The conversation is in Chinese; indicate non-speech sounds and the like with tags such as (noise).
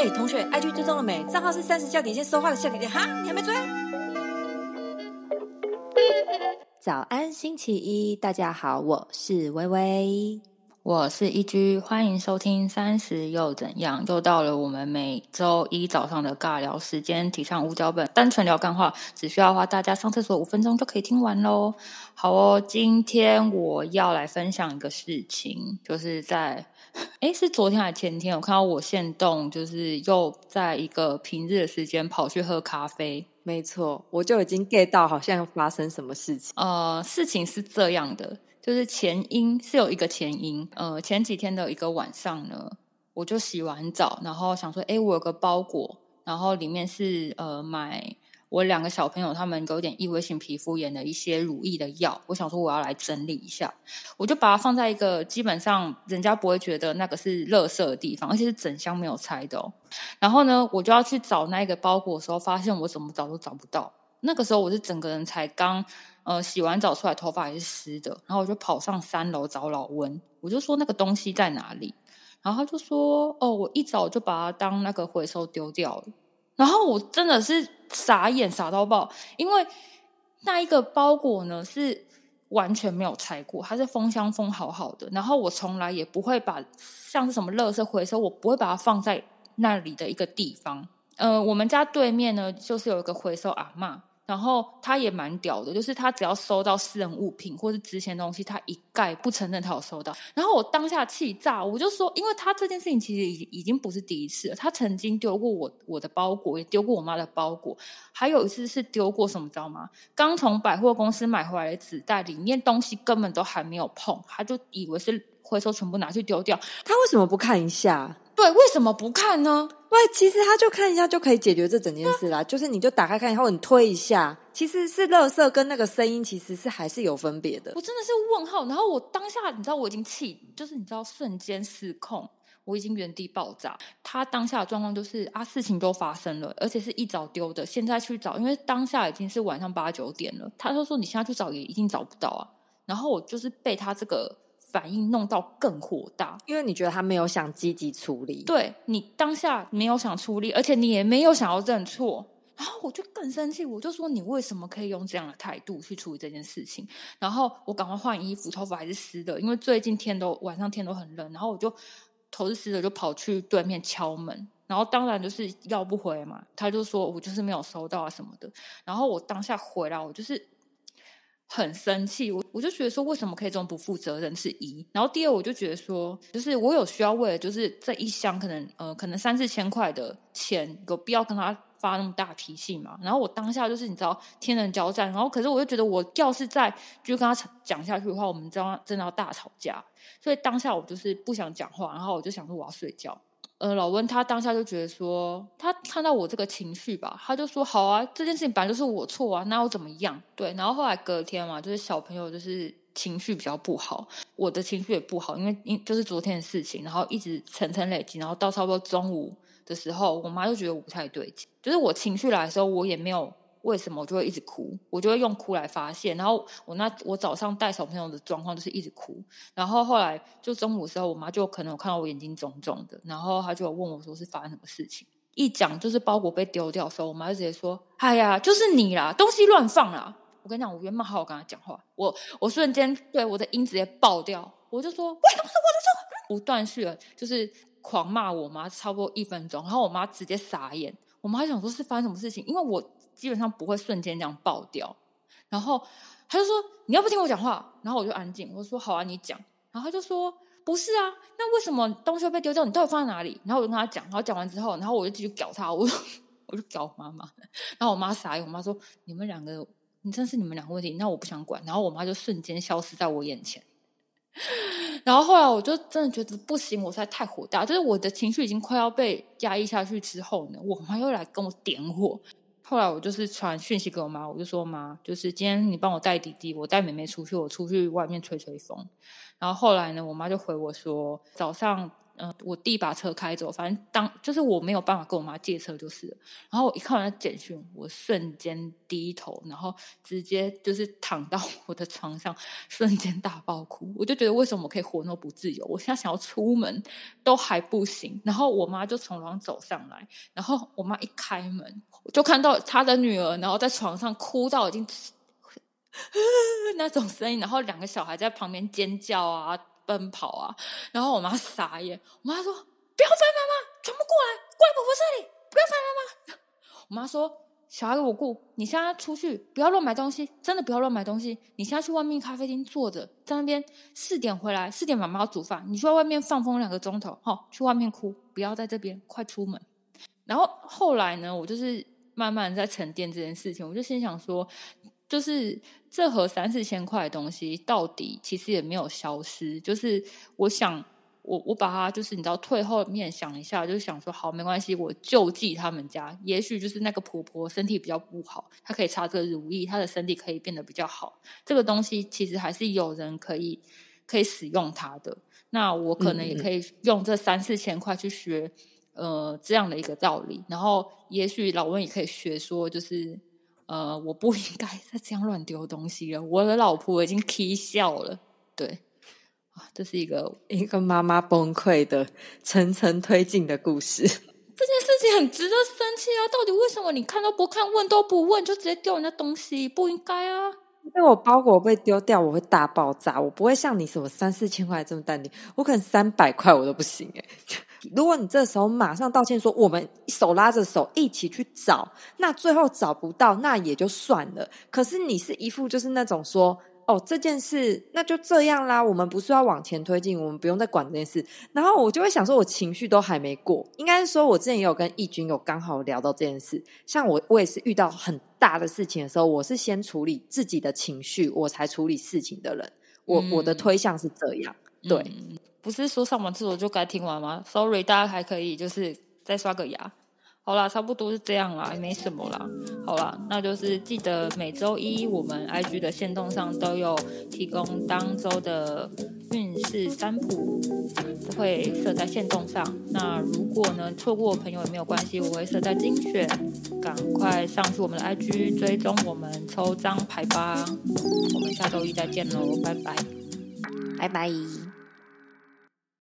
哎，同学，IG 追踪了没？账号是三十笑点线说话的笑点点哈，你还没追？早安，星期一，大家好，我是微微，我是一居，欢迎收听三十又怎样？又到了我们每周一早上的尬聊时间，提倡无脚本，单纯聊干话，只需要花大家上厕所五分钟就可以听完喽。好哦，今天我要来分享一个事情，就是在。哎，是昨天还是前天？我看到我现动，就是又在一个平日的时间跑去喝咖啡。没错，我就已经 get 到，好像发生什么事情。呃，事情是这样的，就是前因是有一个前因。呃，前几天的一个晚上呢，我就洗完澡，然后想说，哎，我有个包裹，然后里面是呃买。我两个小朋友他们有点异位性皮肤炎的一些乳液的药，我想说我要来整理一下，我就把它放在一个基本上人家不会觉得那个是垃圾的地方，而且是整箱没有拆的哦。然后呢，我就要去找那个包裹的时候，发现我怎么找都找不到。那个时候我是整个人才刚呃洗完澡出来，头发还是湿的，然后我就跑上三楼找老温，我就说那个东西在哪里？然后他就说哦，我一早就把它当那个回收丢掉了。然后我真的是傻眼傻到爆，因为那一个包裹呢是完全没有拆过，它是封箱封好好的。然后我从来也不会把像是什么垃圾回收，我不会把它放在那里的一个地方。呃，我们家对面呢就是有一个回收阿妈。然后他也蛮屌的，就是他只要收到私人物品或是值钱东西，他一概不承认他有收到。然后我当下气炸，我就说，因为他这件事情其实已已经不是第一次了，他曾经丢过我我的包裹，也丢过我妈的包裹，还有一次是丢过什么，知道吗？刚从百货公司买回来的纸袋，里面东西根本都还没有碰，他就以为是回收，全部拿去丢掉。他为什么不看一下？对，为什么不看呢？喂，其实他就看一下就可以解决这整件事啦。就是你就打开看以后，你推一下，其实是垃圾跟那个声音其实是还是有分别的。我真的是问号。然后我当下你知道我已经气，就是你知道瞬间失控，我已经原地爆炸。他当下的状况就是啊，事情都发生了，而且是一早丢的，现在去找，因为当下已经是晚上八九点了。他就说你现在去找也一定找不到啊。然后我就是被他这个。反应弄到更火大，因为你觉得他没有想积极处理，对你当下没有想处理，而且你也没有想要认错，然后我就更生气，我就说你为什么可以用这样的态度去处理这件事情？然后我赶快换衣服，头发还是湿的，因为最近天都晚上天都很冷，然后我就头是湿的，就跑去对面敲门，然后当然就是要不回嘛，他就说我就是没有收到啊什么的，然后我当下回来，我就是。很生气，我我就觉得说，为什么可以这么不负责任？是一，然后第二，我就觉得说，就是我有需要为了就是这一箱可能呃可能三四千块的钱，有必要跟他发那么大脾气嘛？然后我当下就是你知道天人交战，然后可是我就觉得我要是再就跟他讲下去的话，我们真真的要大吵架，所以当下我就是不想讲话，然后我就想说我要睡觉。呃，老温他当下就觉得说，他看到我这个情绪吧，他就说好啊，这件事情本来就是我错啊，那我怎么样？对，然后后来隔天嘛，就是小朋友就是情绪比较不好，我的情绪也不好，因为因就是昨天的事情，然后一直层层累积，然后到差不多中午的时候，我妈就觉得我不太对劲，就是我情绪来的时候，我也没有。为什么我就会一直哭？我就会用哭来发泄。然后我那我早上带小朋友的状况就是一直哭。然后后来就中午的时候，我妈就可能有看到我眼睛肿肿的，然后她就问我说是发生什么事情。一讲就是包裹被丢掉的时候，我妈就直接说：“哎呀，就是你啦，东西乱放啦！”我跟你讲，我原本好好跟她讲话，我我瞬间对我的音直接爆掉，我就说：“为什么是我的错？”不断续了，就是狂骂我妈，差不多一分钟。然后我妈直接傻眼，我妈想说是发生什么事情，因为我。基本上不会瞬间这样爆掉，然后他就说：“你要不听我讲话？”然后我就安静，我说：“好啊，你讲。”然后他就说：“不是啊，那为什么东西会被丢掉？你到底放在哪里？”然后我就跟他讲，然后讲完之后，然后我就继续搞他，我 (laughs) 我就搞妈妈。然后我妈傻眼，我妈说：“你们两个，你真是你们两个问题，那我不想管。”然后我妈就瞬间消失在我眼前。然后后来我就真的觉得不行，我实在太火大，就是我的情绪已经快要被压抑下去之后呢，我妈又来跟我点火。后来我就是传讯息给我妈，我就说妈，就是今天你帮我带弟弟，我带妹妹出去，我出去外面吹吹风。然后后来呢，我妈就回我说，早上嗯、我弟把车开走，反正当就是我没有办法跟我妈借车就是了。然后我一看完那简讯，我瞬间低头，然后直接就是躺到 (laughs) 我的床上，瞬间大爆哭。我就觉得为什么我可以活那么不自由？我现在想要出门都还不行。然后我妈就从楼上走上来，然后我妈一开门，就看到她的女儿，然后在床上哭到已经 (laughs) 那种声音，然后两个小孩在旁边尖叫啊、奔跑啊，然后我妈傻眼，我妈说：“不要烦妈妈，全部过来，过来婆婆这里，不要烦妈妈。”我妈说：“小孩我顾，你现在出去不要乱买东西，真的不要乱买东西。你现在去外面咖啡厅坐着，在那边四点回来，四点妈妈要煮饭，你去外面放风两个钟头，哈，去外面哭，不要在这边，快出门。”然后后来呢，我就是慢慢在沉淀这件事情，我就心想说，就是这盒三四千块的东西，到底其实也没有消失。就是我想，我我把它就是你知道退后面想一下，就是想说，好，没关系，我救济他们家。也许就是那个婆婆身体比较不好，她可以擦这个乳液，她的身体可以变得比较好。这个东西其实还是有人可以可以使用它的。那我可能也可以用这三四千块去学。呃，这样的一个道理，然后也许老温也可以学说，就是呃，我不应该再这样乱丢东西了。我的老婆已经 k 笑了，对啊，这是一个一个妈妈崩溃的层层推进的故事。(laughs) 这件事情很值得生气啊！到底为什么你看都不看，问都不问，就直接丢人家东西？不应该啊！因为我包裹被丢掉，我会大爆炸。我不会像你什么三四千块这么淡定，我可能三百块我都不行哎。(laughs) 如果你这时候马上道歉说我们手拉着手一起去找，那最后找不到那也就算了。可是你是一副就是那种说哦这件事那就这样啦，我们不是要往前推进，我们不用再管这件事。然后我就会想说，我情绪都还没过，应该是说我之前也有跟义军有刚好聊到这件事。像我我也是遇到很大的事情的时候，我是先处理自己的情绪，我才处理事情的人。我我的推向是这样，对。不是说上完厕所就该听完吗？Sorry，大家还可以就是再刷个牙。好啦，差不多是这样啦，也没什么啦。好啦，那就是记得每周一我们 IG 的线动上都有提供当周的运势占卜，会设在线动上。那如果呢错过朋友也没有关系，我会设在精选，赶快上去我们的 IG 追踪我们抽张牌吧。我们下周一再见喽，拜拜，拜拜。